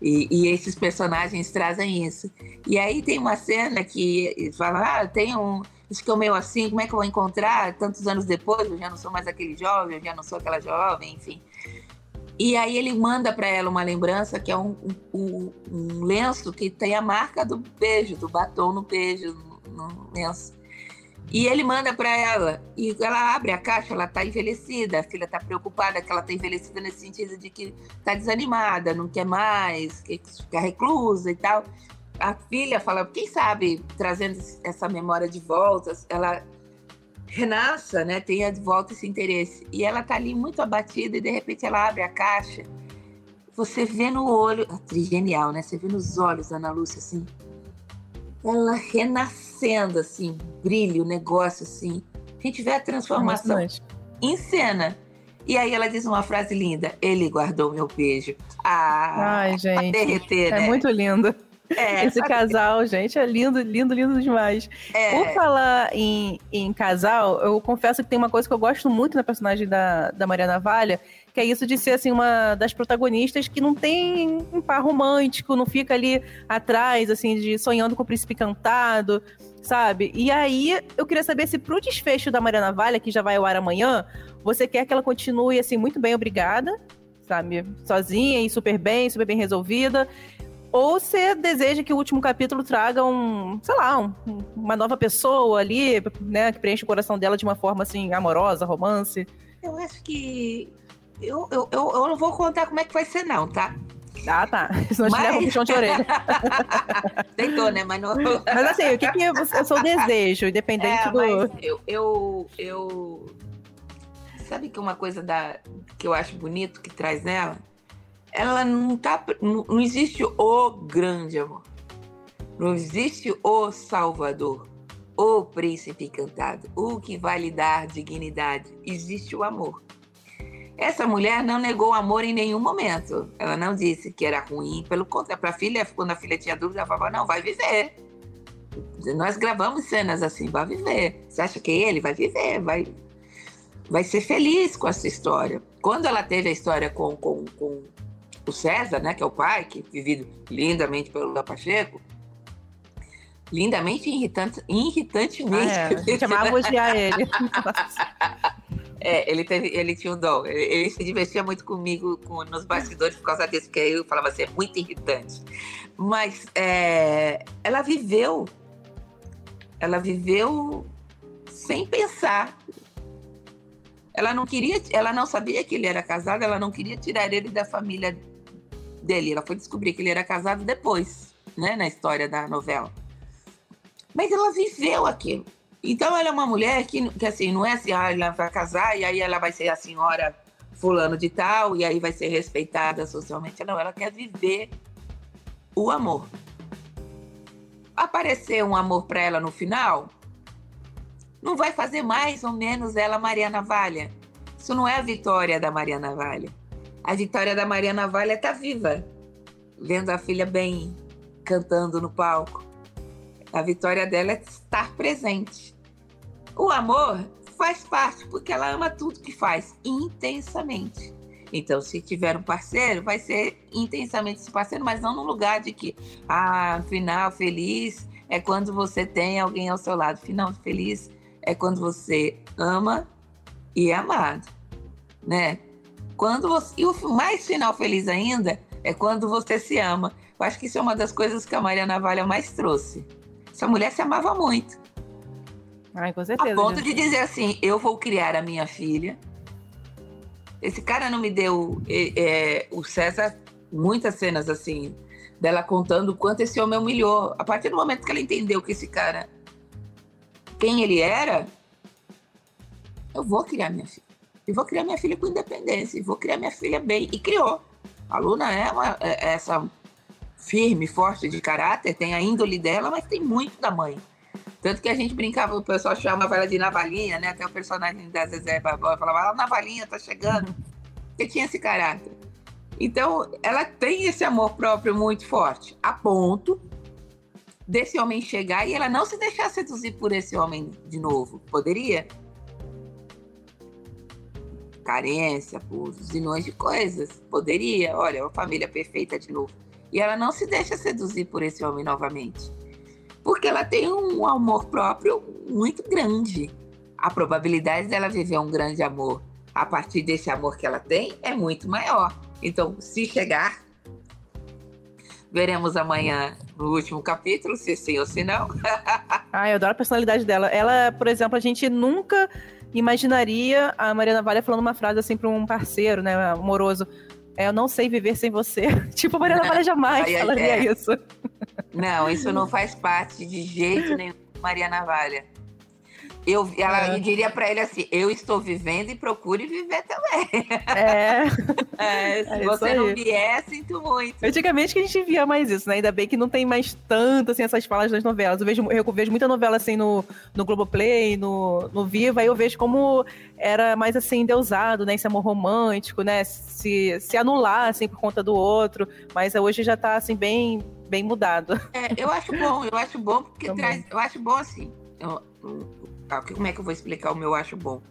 E, e, esses personagens trazem isso. E aí tem uma cena que fala, ah, tem um, isso que é meio assim, como é que eu vou encontrar tantos anos depois? Eu já não sou mais aquele jovem, eu já não sou aquela jovem, enfim. E aí ele manda para ela uma lembrança que é um, um, um, lenço que tem a marca do beijo, do batom no beijo, no, lenço. E ele manda para ela, e ela abre a caixa, ela está envelhecida, a filha está preocupada que ela está envelhecida nesse sentido de que está desanimada, não quer mais, quer ficar reclusa e tal. A filha fala, quem sabe, trazendo essa memória de volta, ela renasça, né? Tenha de volta esse interesse. E ela tá ali muito abatida e de repente ela abre a caixa. Você vê no olho, atriz genial, né? Você vê nos olhos da Ana Lúcia assim, ela renascendo assim, brilho, negócio assim. A gente vê a transformação em cena. E aí ela diz uma frase linda: Ele guardou meu beijo. Ah, Ai, gente. Derreter, é né? muito lindo. É, Esse casal, gente, é lindo, lindo, lindo demais. É. Por falar em, em casal, eu confesso que tem uma coisa que eu gosto muito na personagem da, da Mariana Valha, que é isso de ser assim uma das protagonistas que não tem um par romântico, não fica ali atrás assim de sonhando com o príncipe cantado, sabe? E aí eu queria saber se pro desfecho da Mariana Valha, que já vai ao ar amanhã, você quer que ela continue assim muito bem, obrigada, sabe? Sozinha e super bem, super bem resolvida. Ou você deseja que o último capítulo traga um, sei lá, um, uma nova pessoa ali, né, que preenche o coração dela de uma forma assim amorosa, romance. Eu acho que eu, eu, eu, eu não vou contar como é que vai ser, não, tá? Ah, tá. *laughs* Senão mas... te leva um puxão de orelha. *laughs* Tentou, né? Mas não. *laughs* Mas assim, o que, que é o seu desejo, independente é, do. Eu, eu, eu. Sabe que uma coisa da... que eu acho bonito que traz nela? Ela não tá. Não, existe o grande amor. Não existe o Salvador, o príncipe encantado, o que vai lhe dar dignidade. Existe o amor. Essa mulher não negou o amor em nenhum momento. Ela não disse que era ruim. Pelo contrário, para a filha, quando a filha tinha dúvida, ela falava: não, vai viver. Nós gravamos cenas assim, vai viver. Você acha que ele vai viver? Vai, vai ser feliz com essa história. Quando ela teve a história com, com, com o César, né, que é o pai, que vivido lindamente pelo Lula Pacheco, lindamente irritante, irritantemente. Ah, é, a gente *laughs* amava odiar ele. *laughs* É, ele, teve, ele tinha um dom. Ele, ele se divertia muito comigo com, nos bastidores por causa disso, porque eu falava assim, é muito irritante. Mas é, ela viveu, ela viveu sem pensar. Ela não queria, ela não sabia que ele era casado, ela não queria tirar ele da família dele. Ela foi descobrir que ele era casado depois, né, na história da novela. Mas ela viveu aquilo. Então ela é uma mulher que, que assim, não é assim, ah, ela vai casar e aí ela vai ser a senhora fulano de tal e aí vai ser respeitada socialmente. Não, ela quer viver o amor. Aparecer um amor para ela no final, não vai fazer mais ou menos ela Mariana Valha. Isso não é a vitória da Mariana Valha. A vitória da Mariana Valha está viva, vendo a filha bem, cantando no palco. A vitória dela é estar presente. O amor faz parte, porque ela ama tudo que faz, intensamente. Então, se tiver um parceiro, vai ser intensamente esse parceiro, mas não no lugar de que, ah, final feliz é quando você tem alguém ao seu lado. Final feliz é quando você ama e é amado, né? Quando você, e o mais final feliz ainda é quando você se ama. Eu acho que isso é uma das coisas que a Maria Navalha mais trouxe. Essa mulher se amava muito. Ai, com certeza. A ponto de dizer assim: eu vou criar a minha filha. Esse cara não me deu. É, é, o César, muitas cenas assim, dela contando o quanto esse homem humilhou. A partir do momento que ela entendeu que esse cara. quem ele era, eu vou criar minha filha. E vou criar minha filha com independência. E vou criar minha filha bem. E criou. A Luna é, uma, é essa firme, forte de caráter, tem a índole dela, mas tem muito da mãe. Tanto que a gente brincava, o pessoal chamava ela de Navalinha, né? Até o personagem da Zezé Barbosa falava, ah, Navalinha tá chegando. Porque tinha esse caráter. Então, ela tem esse amor próprio muito forte, a ponto desse homem chegar e ela não se deixar seduzir por esse homem de novo. Poderia? Carência, por zilhões de coisas. Poderia. Olha, uma família perfeita de novo e ela não se deixa seduzir por esse homem novamente. Porque ela tem um amor próprio muito grande. A probabilidade dela viver um grande amor a partir desse amor que ela tem é muito maior. Então, se chegar, veremos amanhã no último capítulo, se sim ou se não. *laughs* ah, eu adoro a personalidade dela. Ela, por exemplo, a gente nunca imaginaria a Mariana Vale falando uma frase assim para um parceiro, né, amoroso é, eu não sei viver sem você. *laughs* tipo, a Mariana Navalha jamais *laughs* Ai, falaria é. isso. Não, isso não faz parte de jeito nenhum Maria Navalha. Eu, ela é. diria para ele assim: eu estou vivendo e procure viver também. É. *laughs* é se é você não vier, sinto muito. Antigamente que a gente via mais isso, né? Ainda bem que não tem mais tanto assim, essas falas das novelas. Eu vejo, eu vejo muita novela assim no, no Globoplay, no, no Viva, e eu vejo como era mais assim, deusado, né? Esse amor romântico, né? Se, se anular assim por conta do outro. Mas hoje já tá assim, bem bem mudado. É, eu acho bom, eu acho bom porque Também. traz. Eu acho bom assim. Eu, ah, como é que eu vou explicar o meu acho bom?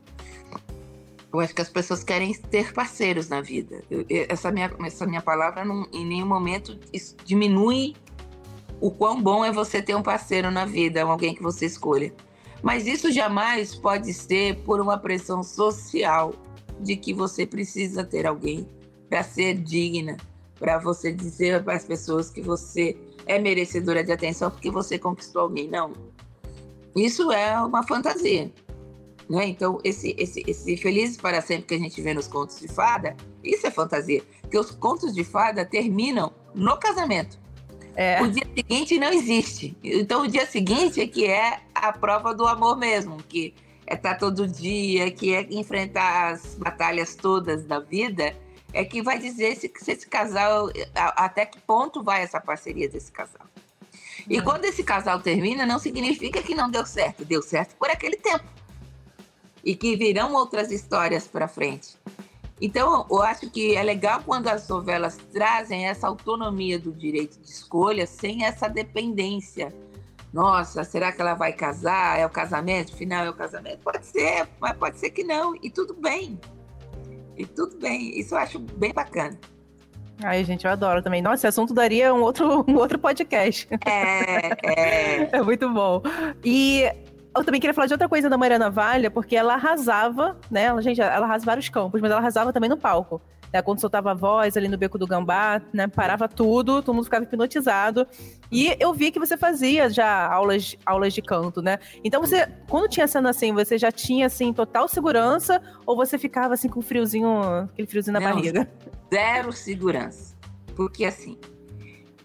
Eu acho que as pessoas querem ter parceiros na vida. Eu, essa, minha, essa minha palavra não, em nenhum momento diminui o quão bom é você ter um parceiro na vida, alguém que você escolha. Mas isso jamais pode ser por uma pressão social de que você precisa ter alguém para ser digna, para você dizer para as pessoas que você é merecedora de atenção porque você conquistou alguém. Não. Isso é uma fantasia. Né? Então, esse, esse, esse Felizes para Sempre que a gente vê nos contos de fada, isso é fantasia. Porque os contos de fada terminam no casamento. É. O dia seguinte não existe. Então, o dia seguinte é que é a prova do amor mesmo, que é estar tá todo dia, que é enfrentar as batalhas todas da vida, é que vai dizer se, se esse casal, até que ponto vai essa parceria desse casal. E quando esse casal termina, não significa que não deu certo. Deu certo por aquele tempo e que virão outras histórias para frente. Então, eu acho que é legal quando as novelas trazem essa autonomia do direito de escolha sem essa dependência. Nossa, será que ela vai casar? É o casamento? Final é o casamento? Pode ser, mas pode ser que não. E tudo bem. E tudo bem. Isso eu acho bem bacana. Ai, gente, eu adoro também. Nossa, esse assunto daria um outro, um outro podcast. É, é. *laughs* é muito bom. E eu também queria falar de outra coisa da Mariana Valha, porque ela arrasava, né? Ela, gente, ela arrasa vários campos, mas ela arrasava também no palco. Né? Quando soltava a voz ali no Beco do Gambá, né? Parava tudo, todo mundo ficava hipnotizado. E eu vi que você fazia já aulas, aulas de canto, né? Então você, quando tinha cena assim, você já tinha, assim, total segurança? Ou você ficava, assim, com friozinho, aquele friozinho na Não, barriga? Zero segurança. Porque, assim,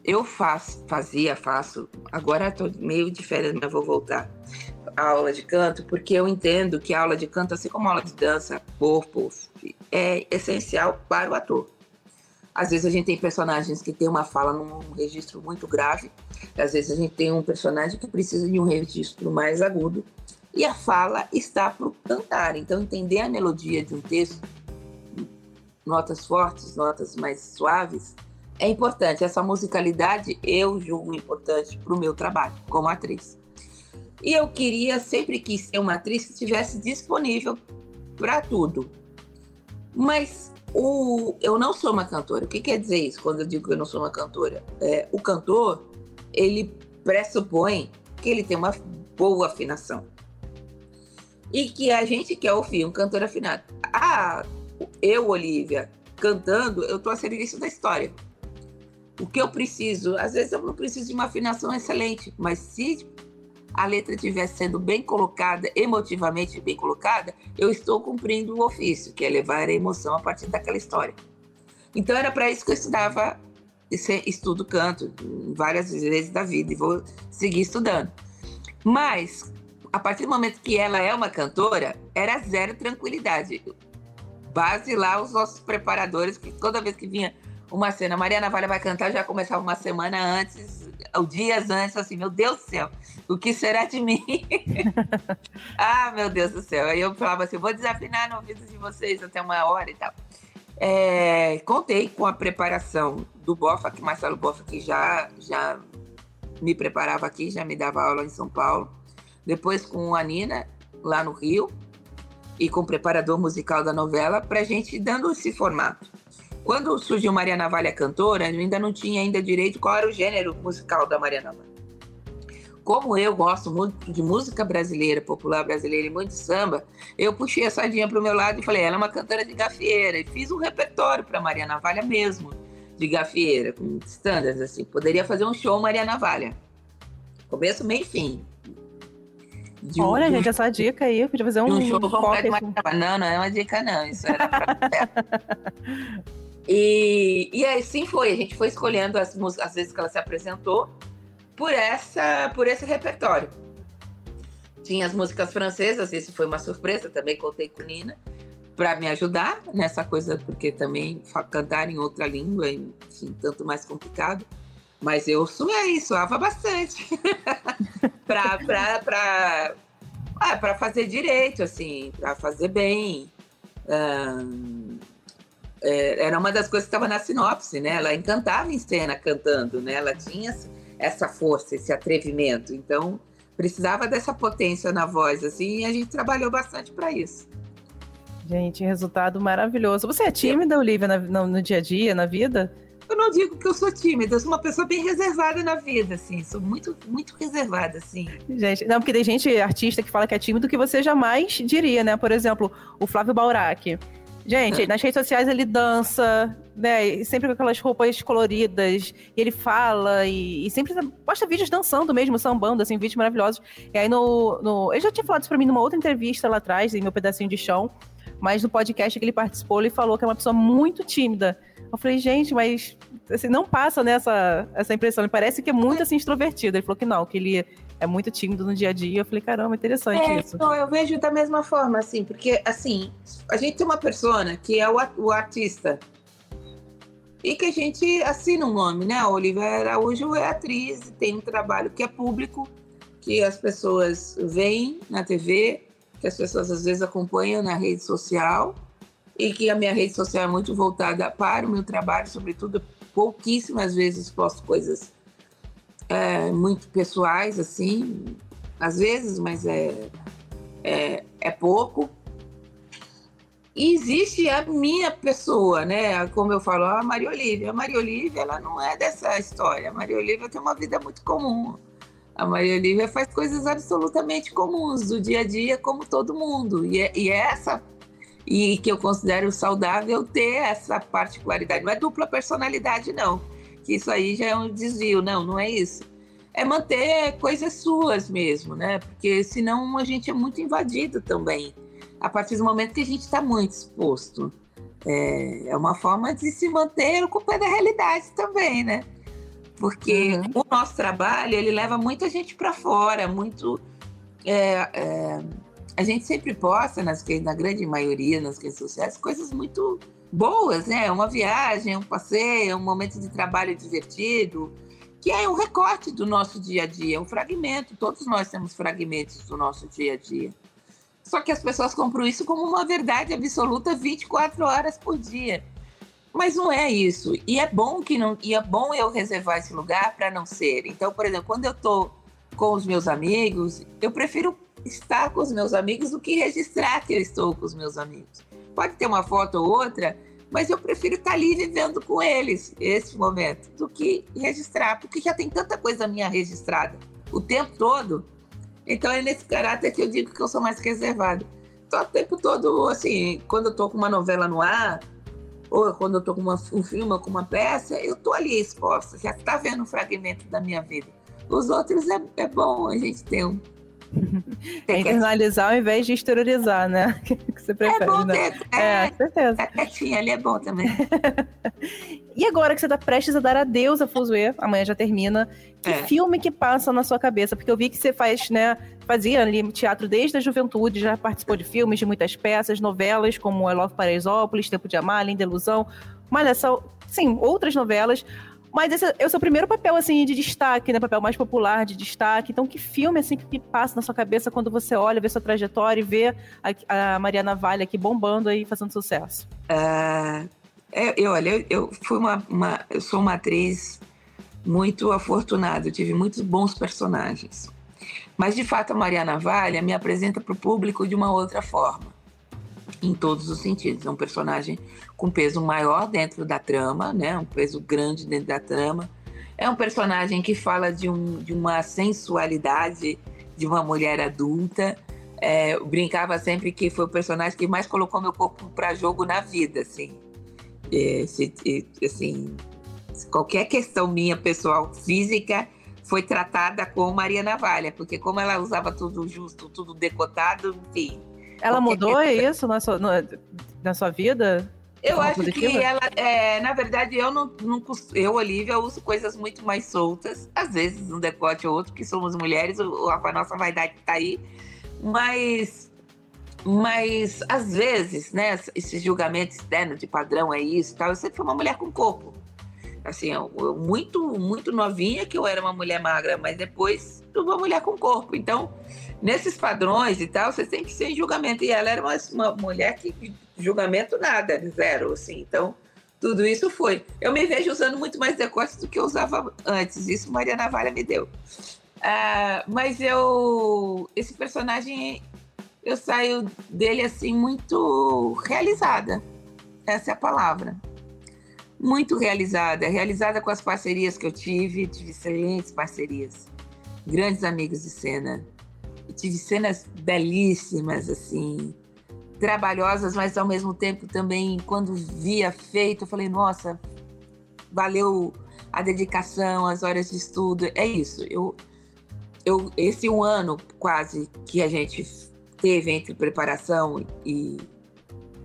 eu faço, fazia, faço, agora estou meio de férias, mas vou voltar a aula de canto, porque eu entendo que a aula de canto, assim como a aula de dança, corpo, é essencial para o ator. Às vezes a gente tem personagens que tem uma fala num registro muito grave, às vezes a gente tem um personagem que precisa de um registro mais agudo, e a fala está para o cantar. Então, entender a melodia de um texto, notas fortes, notas mais suaves, é importante. Essa musicalidade eu julgo importante para o meu trabalho como atriz. E eu queria, sempre quis ser uma atriz que estivesse disponível para tudo. Mas o, eu não sou uma cantora. O que quer dizer isso quando eu digo que eu não sou uma cantora? É, o cantor, ele pressupõe que ele tem uma boa afinação. E que a gente quer ouvir um cantor afinado. Ah, eu, Olivia, cantando, eu estou a serviço da história. O que eu preciso? Às vezes eu não preciso de uma afinação excelente, mas se a letra estiver sendo bem colocada, emotivamente bem colocada, eu estou cumprindo o ofício, que é levar a emoção a partir daquela história. Então era para isso que eu estudava, estudo canto várias vezes da vida e vou seguir estudando. Mas a partir do momento que ela é uma cantora, era zero tranquilidade. Base lá os nossos preparadores, que toda vez que vinha uma cena, Mariana Vale vai cantar, já começava uma semana antes, dias antes, assim, meu Deus do céu, o que será de mim? *laughs* ah, meu Deus do céu. Aí eu falava assim, vou desafinar no ouvido de vocês até uma hora e tal. É, contei com a preparação do Bofa, que Marcelo Bofa, que já, já me preparava aqui, já me dava aula em São Paulo. Depois com a Nina, lá no Rio, e com o preparador musical da novela, para a gente dando esse formato. Quando surgiu Mariana Navalha cantora, eu ainda não tinha ainda direito qual era o gênero musical da Mariana Navalha. Como eu gosto muito de música brasileira, popular brasileira e muito de samba, eu puxei a sardinha para o meu lado e falei, ela é uma cantora de gafieira. E fiz um repertório para Mariana Navalha mesmo, de gafieira, com standards, assim. Poderia fazer um show Mariana Navalha. Começo, meio e fim. De Olha, um, gente, essa dica aí, eu podia fazer um, um show completo. Assim. Não, não é uma dica, não. Isso era pra... *laughs* E, e assim foi, a gente foi escolhendo as, as vezes que ela se apresentou por, essa, por esse repertório. Tinha as músicas francesas, isso foi uma surpresa, também contei com Nina, para me ajudar nessa coisa, porque também cantar em outra língua é enfim, tanto mais complicado. Mas eu suei, suava bastante. *laughs* para ah, fazer direito, assim, para fazer bem. Um, é, era uma das coisas que estava na sinopse, né? Ela encantava em cena cantando, né? Ela tinha essa força, esse atrevimento. Então, precisava dessa potência na voz, assim, e a gente trabalhou bastante para isso. Gente, resultado maravilhoso. Você é tímida, Olivia, no, no dia a dia, na vida? Eu não digo que eu sou tímida, eu sou uma pessoa bem reservada na vida, assim, sou muito, muito reservada, assim. Gente, não, porque tem gente, artista, que fala que é tímido que você jamais diria, né? Por exemplo, o Flávio Baurac. Gente, é. nas redes sociais ele dança, né? Sempre com aquelas roupas coloridas. E ele fala e, e, sempre posta vídeos dançando mesmo, sambando, assim, vídeos maravilhosos. E aí no, no. Ele já tinha falado isso pra mim numa outra entrevista lá atrás, em meu pedacinho de chão. Mas no podcast que ele participou, ele falou que é uma pessoa muito tímida. Eu falei, gente, mas assim, não passa nessa essa impressão. Ele parece que é muito assim, extrovertido. Ele falou que não, que ele é muito tímido no dia a dia. Eu falei, caramba, interessante é, isso. Não, eu vejo da mesma forma, assim, porque assim, a gente tem uma persona que é o, o artista. E que a gente assina um nome, né? A Olivia Araújo é atriz, tem um trabalho que é público, que as pessoas veem na TV, que as pessoas às vezes acompanham na rede social e que a minha rede social é muito voltada para o meu trabalho, sobretudo pouquíssimas vezes posto coisas é, muito pessoais, assim, às vezes, mas é, é, é pouco. E existe a minha pessoa, né? Como eu falo, a Maria Olívia. A Maria Olívia, ela não é dessa história. A Maria Olívia tem uma vida muito comum. A Maria Olívia faz coisas absolutamente comuns do dia a dia, como todo mundo. E é, e é essa e que eu considero saudável ter essa particularidade. Não é dupla personalidade, não, que isso aí já é um desvio, não, não é isso. É manter coisas suas mesmo, né? Porque senão a gente é muito invadido também, a partir do momento que a gente está muito exposto. É, é, uma forma de se manter com o pé da realidade também, né? Porque uhum. o nosso trabalho, ele leva muita gente para fora, muito... É, é, a gente sempre posta, nas, na grande maioria, nas redes sociais, coisas muito boas, né? Uma viagem, um passeio, um momento de trabalho divertido, que é um recorte do nosso dia a dia, um fragmento. Todos nós temos fragmentos do nosso dia a dia. Só que as pessoas compram isso como uma verdade absoluta 24 horas por dia. Mas não é isso. E é bom que não, e é bom eu reservar esse lugar para não ser. Então, por exemplo, quando eu estou com os meus amigos, eu prefiro estar com os meus amigos do que registrar que eu estou com os meus amigos. Pode ter uma foto ou outra, mas eu prefiro estar ali vivendo com eles esse momento do que registrar, porque já tem tanta coisa minha registrada o tempo todo. Então é nesse caráter que eu digo que eu sou mais reservado. Tô o tempo todo, assim, quando eu tô com uma novela no ar, ou quando eu tô com uma, um filme ou com uma peça, eu tô ali exposta, já está vendo um fragmento da minha vida. Os outros é, é bom a gente ter um, *laughs* é internalizar ao invés de exteriorizar, né? *laughs* que você prefere, é bom né? Ter, é, é, certeza. É quietinho ali é bom também. *laughs* e agora que você está prestes a dar adeus a Fuzue, amanhã já termina, que é. filme que passa na sua cabeça? Porque eu vi que você faz, né, fazia ali teatro desde a juventude, já participou de filmes, de muitas peças, novelas, como I Love Paraisópolis, Tempo de Amar, Linda Ilusão, Malhação, sim, outras novelas. Mas esse é o seu primeiro papel, assim, de destaque, né? Papel mais popular, de destaque. Então, que filme, assim, que passa na sua cabeça quando você olha, vê sua trajetória e vê a, a Mariana Vale aqui bombando aí, fazendo sucesso? Uh, eu, olha, eu, eu fui uma, uma, Eu sou uma atriz muito afortunada. Eu tive muitos bons personagens. Mas, de fato, a Mariana Vale me apresenta para o público de uma outra forma em todos os sentidos. É um personagem com peso maior dentro da trama, né? Um peso grande dentro da trama. É um personagem que fala de, um, de uma sensualidade de uma mulher adulta. É, brincava sempre que foi o personagem que mais colocou meu corpo para jogo na vida, assim. Se, assim, qualquer questão minha pessoal física foi tratada com Maria Navalha, porque como ela usava tudo justo, tudo decotado, enfim, ela mudou é isso na sua, na sua vida? Eu acho positiva? que ela, é, na verdade, eu não, não eu, Olivia, uso coisas muito mais soltas, às vezes um decote ou outro, que somos mulheres, o, a nossa vaidade tá aí, mas, mas às vezes, né, esse julgamento externo de padrão é isso, tal. Eu sempre fui uma mulher com corpo, assim, eu, eu, muito, muito novinha que eu era uma mulher magra, mas depois uma mulher com corpo, então nesses padrões e tal, você tem que ser em julgamento. E ela era uma, uma mulher que julgamento nada, zero, assim. Então, tudo isso foi. Eu me vejo usando muito mais decote do que eu usava antes. Isso Maria Navalha me deu. Ah, mas eu, esse personagem, eu saio dele assim muito realizada. Essa é a palavra. Muito realizada, realizada com as parcerias que eu tive, tive excelentes parcerias, grandes amigos de cena, tive cenas belíssimas assim, trabalhosas, mas ao mesmo tempo também, quando via feito, eu falei, nossa, valeu a dedicação, as horas de estudo. É isso. Eu, eu, esse um ano quase que a gente teve entre preparação e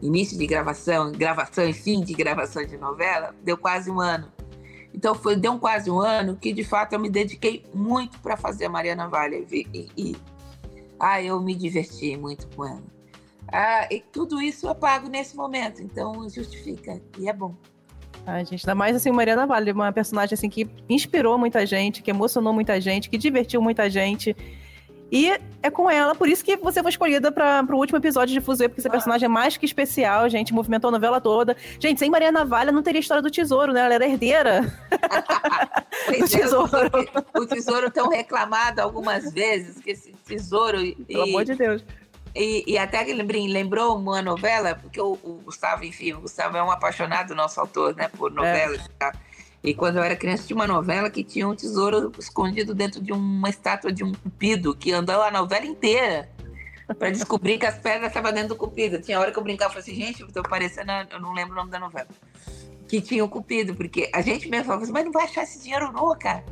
início de gravação, gravação e fim de gravação de novela, deu quase um ano. Então foi deu quase um ano que de fato eu me dediquei muito para fazer a Mariana Vale e, e ah, eu me diverti muito com ela. Ah, e tudo isso eu pago nesse momento, então justifica e é bom. A gente, ainda mais assim, Mariana Vale, uma personagem assim que inspirou muita gente, que emocionou muita gente, que divertiu muita gente. E é com ela, por isso que você foi escolhida para o último episódio de Fuzue, porque esse personagem é mais que especial, gente, movimentou a novela toda. Gente, sem Mariana Navalha não teria história do tesouro, né? Ela era herdeira *laughs* do tesouro. o tesouro tão reclamado algumas vezes, que esse tesouro. Pelo e, amor de Deus. E, e até que lembrou uma novela, porque o, o, Gustavo, enfim, o Gustavo é um apaixonado, nosso autor, né, por novelas é. e tal. E quando eu era criança, tinha uma novela que tinha um tesouro escondido dentro de uma estátua de um cupido, que andou a novela inteira para descobrir que as pedras estavam dentro do cupido. Tinha hora que eu brincava e falei assim, gente, eu tô parecendo, eu não lembro o nome da novela. Que tinha o cupido, porque a gente mesmo falava assim, mas não vai achar esse dinheiro não, cara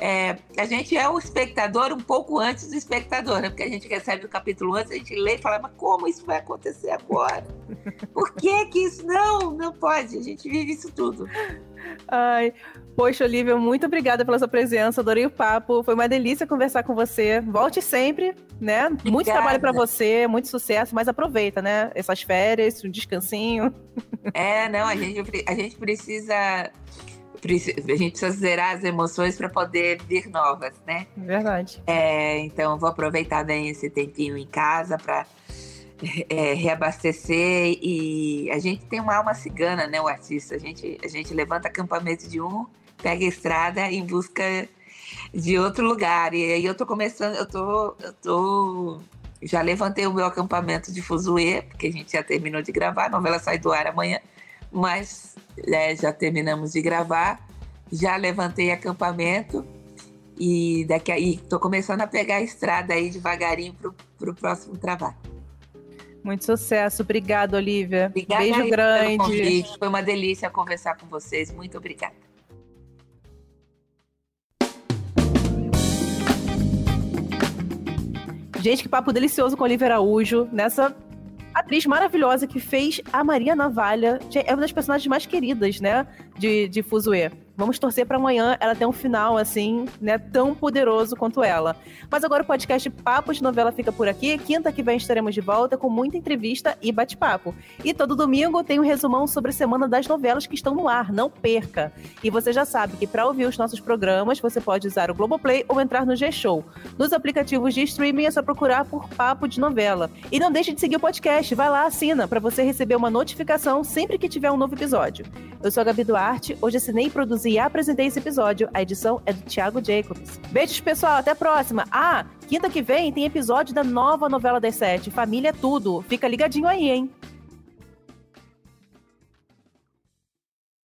é, a gente é o espectador um pouco antes do espectador, né? Porque a gente recebe o capítulo antes, a gente lê e fala, mas como isso vai acontecer agora? Por que que isso não? Não pode, a gente vive isso tudo. Ai, poxa, Olivia, muito obrigada pela sua presença, adorei o papo, foi uma delícia conversar com você. Volte sempre, né? Obrigada. Muito trabalho para você, muito sucesso, mas aproveita, né? Essas férias, um descansinho. É, não, a gente, a gente precisa a gente precisa zerar as emoções para poder vir novas, né? Verdade. É, então, vou aproveitar bem esse tempinho em casa para é, reabastecer e a gente tem uma alma cigana, né, o artista. A gente, a gente levanta acampamento de um, pega a estrada em busca de outro lugar. E aí eu tô começando, eu tô, eu tô já levantei o meu acampamento de Fuzue, porque a gente já terminou de gravar, a novela sai do ar amanhã mas é, já terminamos de gravar, já levantei acampamento e daqui aí estou começando a pegar a estrada aí devagarinho para o próximo trabalho. Muito sucesso, obrigada, Olivia. Obrigada Beijo grande. Foi uma delícia conversar com vocês. Muito obrigada. Gente, que papo delicioso com Olivia Araújo. Nessa atriz maravilhosa que fez a Maria Navalha. É uma das personagens mais queridas, né? De, de Fuzue. Vamos torcer para amanhã ela ter um final, assim, né, tão poderoso quanto ela. Mas agora o podcast Papo de Novela fica por aqui. Quinta que vem estaremos de volta com muita entrevista e bate-papo. E todo domingo tem um resumão sobre a semana das novelas que estão no ar. Não perca! E você já sabe que para ouvir os nossos programas, você pode usar o Globoplay ou entrar no G-Show. Nos aplicativos de streaming é só procurar por Papo de Novela. E não deixe de seguir o podcast. Vai lá, assina, para você receber uma notificação sempre que tiver um novo episódio. Eu sou a Gabi Duarte. Hoje assinei e produzi e apresentei esse episódio. A edição é do Thiago Jacobs. Beijos, pessoal. Até a próxima. Ah, quinta que vem tem episódio da nova novela das sete, Família é Tudo. Fica ligadinho aí, hein?